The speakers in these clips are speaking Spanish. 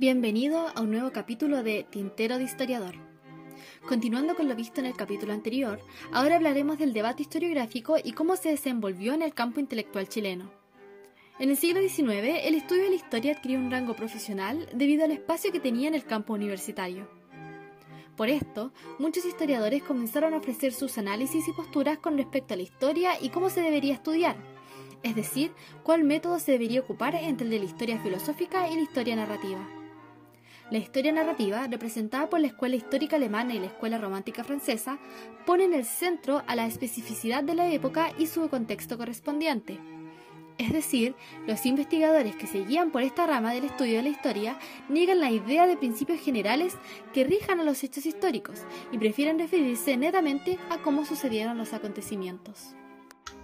Bienvenido a un nuevo capítulo de Tintero de Historiador. Continuando con lo visto en el capítulo anterior, ahora hablaremos del debate historiográfico y cómo se desenvolvió en el campo intelectual chileno. En el siglo XIX, el estudio de la historia adquirió un rango profesional debido al espacio que tenía en el campo universitario. Por esto, muchos historiadores comenzaron a ofrecer sus análisis y posturas con respecto a la historia y cómo se debería estudiar, es decir, cuál método se debería ocupar entre el de la historia filosófica y la historia narrativa. La historia narrativa, representada por la escuela histórica alemana y la escuela romántica francesa, pone en el centro a la especificidad de la época y su contexto correspondiente. Es decir, los investigadores que se guían por esta rama del estudio de la historia niegan la idea de principios generales que rijan a los hechos históricos y prefieren referirse netamente a cómo sucedieron los acontecimientos.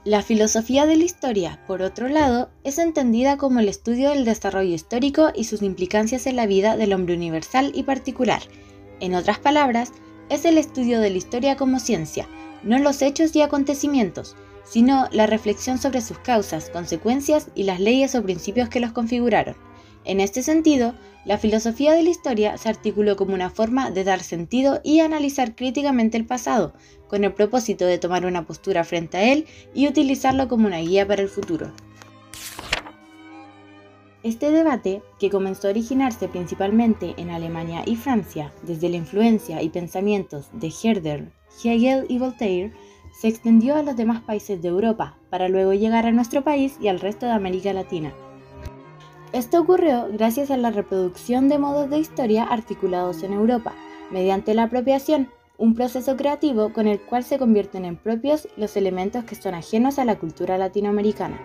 La filosofía de la historia, por otro lado, es entendida como el estudio del desarrollo histórico y sus implicancias en la vida del hombre universal y particular. En otras palabras, es el estudio de la historia como ciencia, no los hechos y acontecimientos, sino la reflexión sobre sus causas, consecuencias y las leyes o principios que los configuraron. En este sentido, la filosofía de la historia se articuló como una forma de dar sentido y analizar críticamente el pasado, con el propósito de tomar una postura frente a él y utilizarlo como una guía para el futuro. Este debate, que comenzó a originarse principalmente en Alemania y Francia desde la influencia y pensamientos de Herder, Hegel y Voltaire, se extendió a los demás países de Europa, para luego llegar a nuestro país y al resto de América Latina. Esto ocurrió gracias a la reproducción de modos de historia articulados en Europa, mediante la apropiación, un proceso creativo con el cual se convierten en propios los elementos que son ajenos a la cultura latinoamericana.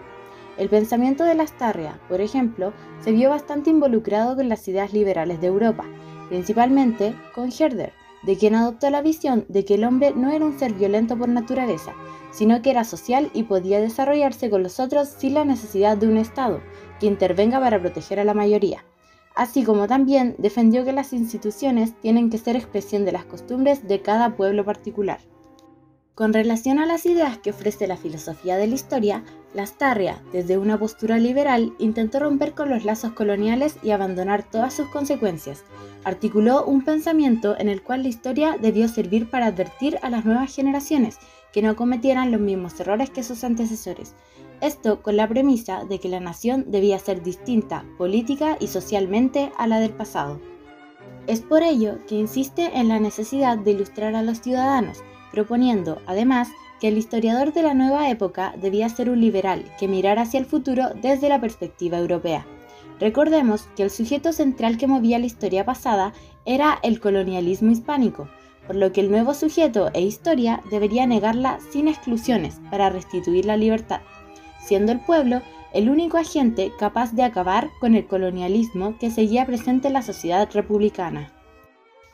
El pensamiento de Lastarria, por ejemplo, se vio bastante involucrado con las ideas liberales de Europa, principalmente con Herder, de quien adoptó la visión de que el hombre no era un ser violento por naturaleza, sino que era social y podía desarrollarse con los otros sin la necesidad de un Estado, que intervenga para proteger a la mayoría. Así como también defendió que las instituciones tienen que ser expresión de las costumbres de cada pueblo particular. Con relación a las ideas que ofrece la filosofía de la historia, Lastarria, desde una postura liberal, intentó romper con los lazos coloniales y abandonar todas sus consecuencias. Articuló un pensamiento en el cual la historia debió servir para advertir a las nuevas generaciones que no cometieran los mismos errores que sus antecesores. Esto con la premisa de que la nación debía ser distinta política y socialmente a la del pasado. Es por ello que insiste en la necesidad de ilustrar a los ciudadanos, proponiendo, además, que el historiador de la nueva época debía ser un liberal que mirara hacia el futuro desde la perspectiva europea. Recordemos que el sujeto central que movía la historia pasada era el colonialismo hispánico, por lo que el nuevo sujeto e historia debería negarla sin exclusiones para restituir la libertad siendo el pueblo el único agente capaz de acabar con el colonialismo que seguía presente en la sociedad republicana.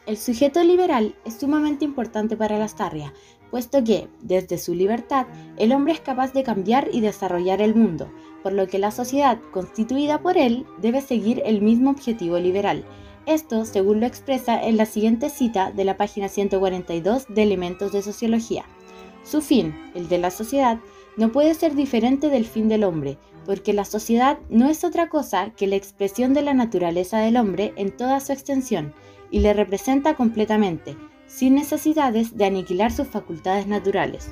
El sujeto liberal es sumamente importante para la Starria, puesto que, desde su libertad, el hombre es capaz de cambiar y desarrollar el mundo, por lo que la sociedad constituida por él debe seguir el mismo objetivo liberal. Esto, según lo expresa en la siguiente cita de la página 142 de Elementos de Sociología. Su fin, el de la sociedad, no puede ser diferente del fin del hombre, porque la sociedad no es otra cosa que la expresión de la naturaleza del hombre en toda su extensión, y le representa completamente, sin necesidades de aniquilar sus facultades naturales.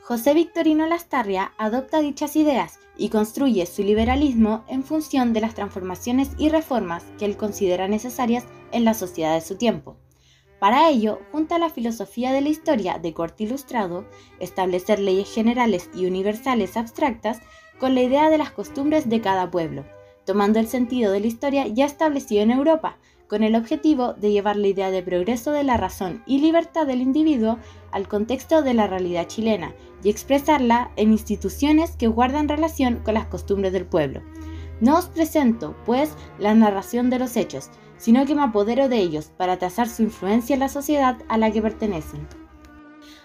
José Victorino Lastarria adopta dichas ideas y construye su liberalismo en función de las transformaciones y reformas que él considera necesarias en la sociedad de su tiempo. Para ello, junta la filosofía de la historia de corte ilustrado, establecer leyes generales y universales abstractas con la idea de las costumbres de cada pueblo, tomando el sentido de la historia ya establecido en Europa, con el objetivo de llevar la idea de progreso de la razón y libertad del individuo al contexto de la realidad chilena y expresarla en instituciones que guardan relación con las costumbres del pueblo. No os presento, pues, la narración de los hechos, sino que me apodero de ellos para trazar su influencia en la sociedad a la que pertenecen.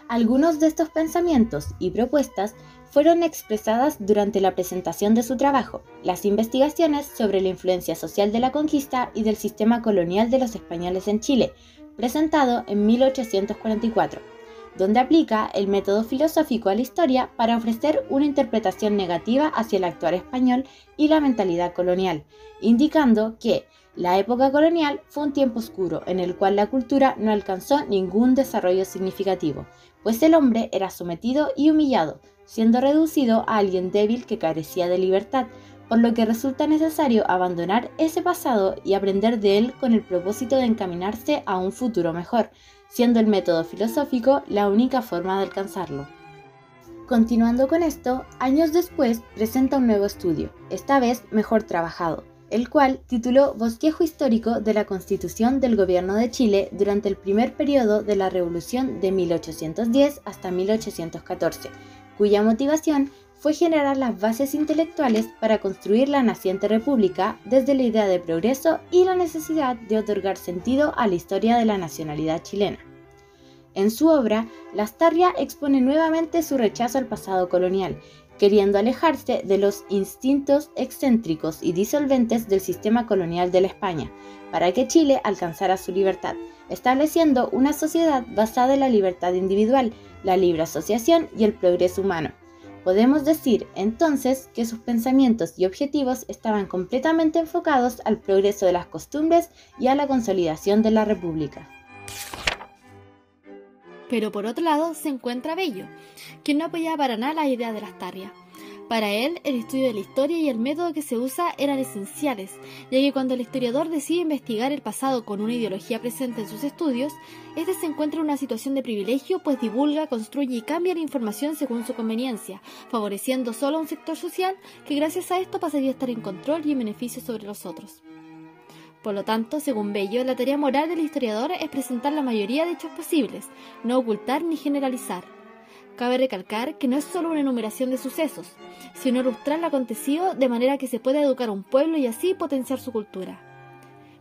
Algunos de estos pensamientos y propuestas fueron expresadas durante la presentación de su trabajo, Las investigaciones sobre la influencia social de la conquista y del sistema colonial de los españoles en Chile, presentado en 1844. donde aplica el método filosófico a la historia para ofrecer una interpretación negativa hacia el actual español y la mentalidad colonial, indicando que la época colonial fue un tiempo oscuro en el cual la cultura no alcanzó ningún desarrollo significativo, pues el hombre era sometido y humillado, siendo reducido a alguien débil que carecía de libertad, por lo que resulta necesario abandonar ese pasado y aprender de él con el propósito de encaminarse a un futuro mejor, siendo el método filosófico la única forma de alcanzarlo. Continuando con esto, años después presenta un nuevo estudio, esta vez mejor trabajado, el cual tituló Bosquejo histórico de la Constitución del Gobierno de Chile durante el primer periodo de la Revolución de 1810 hasta 1814, cuya motivación fue generar las bases intelectuales para construir la naciente república desde la idea de progreso y la necesidad de otorgar sentido a la historia de la nacionalidad chilena. En su obra, Lastarria expone nuevamente su rechazo al pasado colonial, queriendo alejarse de los instintos excéntricos y disolventes del sistema colonial de la España, para que Chile alcanzara su libertad, estableciendo una sociedad basada en la libertad individual, la libre asociación y el progreso humano Podemos decir entonces que sus pensamientos y objetivos estaban completamente enfocados al progreso de las costumbres y a la consolidación de la República. Pero por otro lado se encuentra Bello, quien no apoyaba para nada la idea de las tarrias. Para él, el estudio de la historia y el método que se usa eran esenciales, ya que cuando el historiador decide investigar el pasado con una ideología presente en sus estudios, éste se encuentra en una situación de privilegio, pues divulga, construye y cambia la información según su conveniencia, favoreciendo solo a un sector social que gracias a esto pasaría a estar en control y en beneficio sobre los otros. Por lo tanto, según Bello, la tarea moral del historiador es presentar la mayoría de hechos posibles, no ocultar ni generalizar. Cabe recalcar que no es solo una enumeración de sucesos, sino ilustrar lo acontecido de manera que se pueda educar a un pueblo y así potenciar su cultura.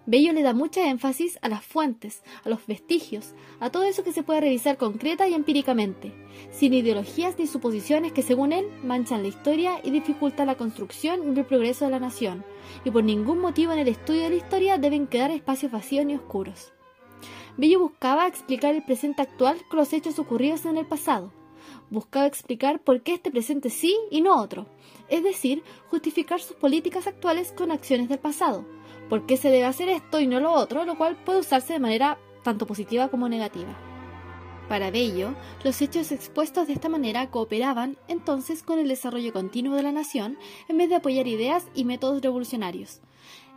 Bello le da mucha énfasis a las fuentes, a los vestigios, a todo eso que se puede revisar concreta y empíricamente, sin ideologías ni suposiciones que según él manchan la historia y dificultan la construcción y el progreso de la nación, y por ningún motivo en el estudio de la historia deben quedar espacios vacíos ni oscuros. Bello buscaba explicar el presente actual con los hechos ocurridos en el pasado, buscaba explicar por qué este presente sí y no otro, es decir, justificar sus políticas actuales con acciones del pasado, por qué se debe hacer esto y no lo otro, lo cual puede usarse de manera tanto positiva como negativa. Para Bello, los hechos expuestos de esta manera cooperaban entonces con el desarrollo continuo de la nación en vez de apoyar ideas y métodos revolucionarios.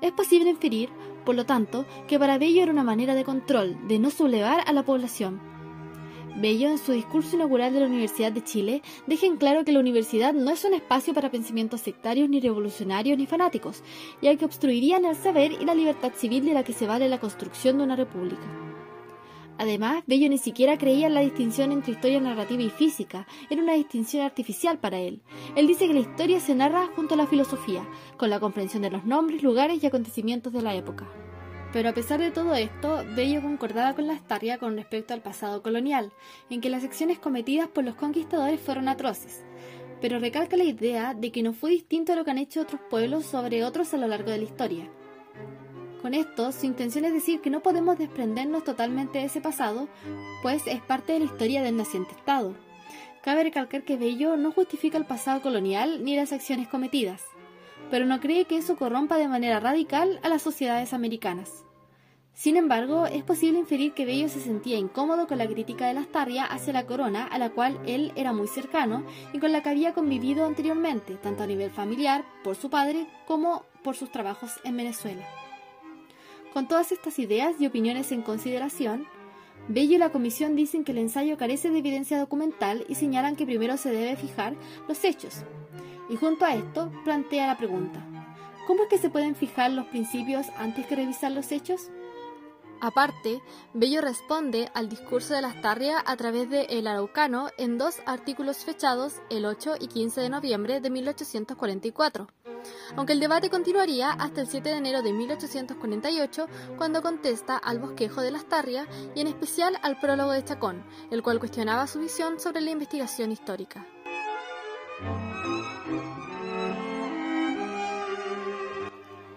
Es posible inferir, por lo tanto, que para Bello era una manera de control, de no sublevar a la población, Bello, en su discurso inaugural de la Universidad de Chile, deja en claro que la universidad no es un espacio para pensamientos sectarios, ni revolucionarios, ni fanáticos, ya que obstruirían el saber y la libertad civil de la que se vale la construcción de una república. Además, Bello ni siquiera creía en la distinción entre historia narrativa y física, era una distinción artificial para él. Él dice que la historia se narra junto a la filosofía, con la comprensión de los nombres, lugares y acontecimientos de la época. Pero a pesar de todo esto, Bello concordaba con la Estaria con respecto al pasado colonial, en que las acciones cometidas por los conquistadores fueron atroces, pero recalca la idea de que no fue distinto a lo que han hecho otros pueblos sobre otros a lo largo de la historia. Con esto, su intención es decir que no podemos desprendernos totalmente de ese pasado, pues es parte de la historia del naciente Estado. Cabe recalcar que Bello no justifica el pasado colonial ni las acciones cometidas pero no cree que eso corrompa de manera radical a las sociedades americanas. Sin embargo, es posible inferir que Bello se sentía incómodo con la crítica de Lastarria hacia la corona, a la cual él era muy cercano y con la que había convivido anteriormente, tanto a nivel familiar, por su padre, como por sus trabajos en Venezuela. Con todas estas ideas y opiniones en consideración, Bello y la comisión dicen que el ensayo carece de evidencia documental y señalan que primero se debe fijar los hechos, y junto a esto plantea la pregunta, ¿cómo es que se pueden fijar los principios antes que revisar los hechos? Aparte, Bello responde al discurso de Lastarria a través de El Araucano en dos artículos fechados el 8 y 15 de noviembre de 1844, aunque el debate continuaría hasta el 7 de enero de 1848 cuando contesta al bosquejo de Lastarria y en especial al prólogo de Chacón, el cual cuestionaba su visión sobre la investigación histórica.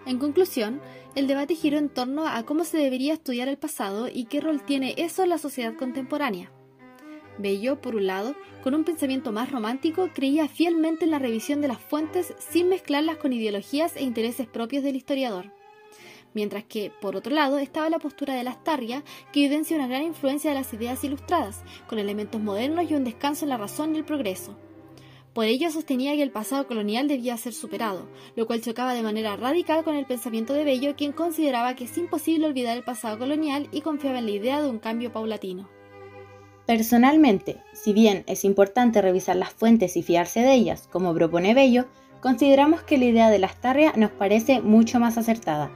En conclusión, el debate giró en torno a cómo se debería estudiar el pasado y qué rol tiene eso en la sociedad contemporánea. Bello, por un lado, con un pensamiento más romántico, creía fielmente en la revisión de las fuentes sin mezclarlas con ideologías e intereses propios del historiador. Mientras que, por otro lado, estaba la postura de Lastarria, que evidencia una gran influencia de las ideas ilustradas, con elementos modernos y un descanso en la razón y el progreso. Por ello sostenía que el pasado colonial debía ser superado, lo cual chocaba de manera radical con el pensamiento de Bello, quien consideraba que es imposible olvidar el pasado colonial y confiaba en la idea de un cambio paulatino. Personalmente, si bien es importante revisar las fuentes y fiarse de ellas, como propone Bello, consideramos que la idea de la Astarria nos parece mucho más acertada,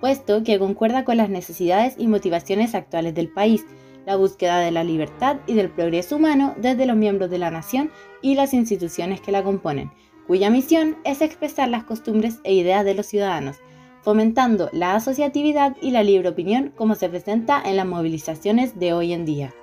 puesto que concuerda con las necesidades y motivaciones actuales del país, la búsqueda de la libertad y del progreso humano desde los miembros de la nación y las instituciones que la componen, cuya misión es expresar las costumbres e ideas de los ciudadanos, fomentando la asociatividad y la libre opinión como se presenta en las movilizaciones de hoy en día.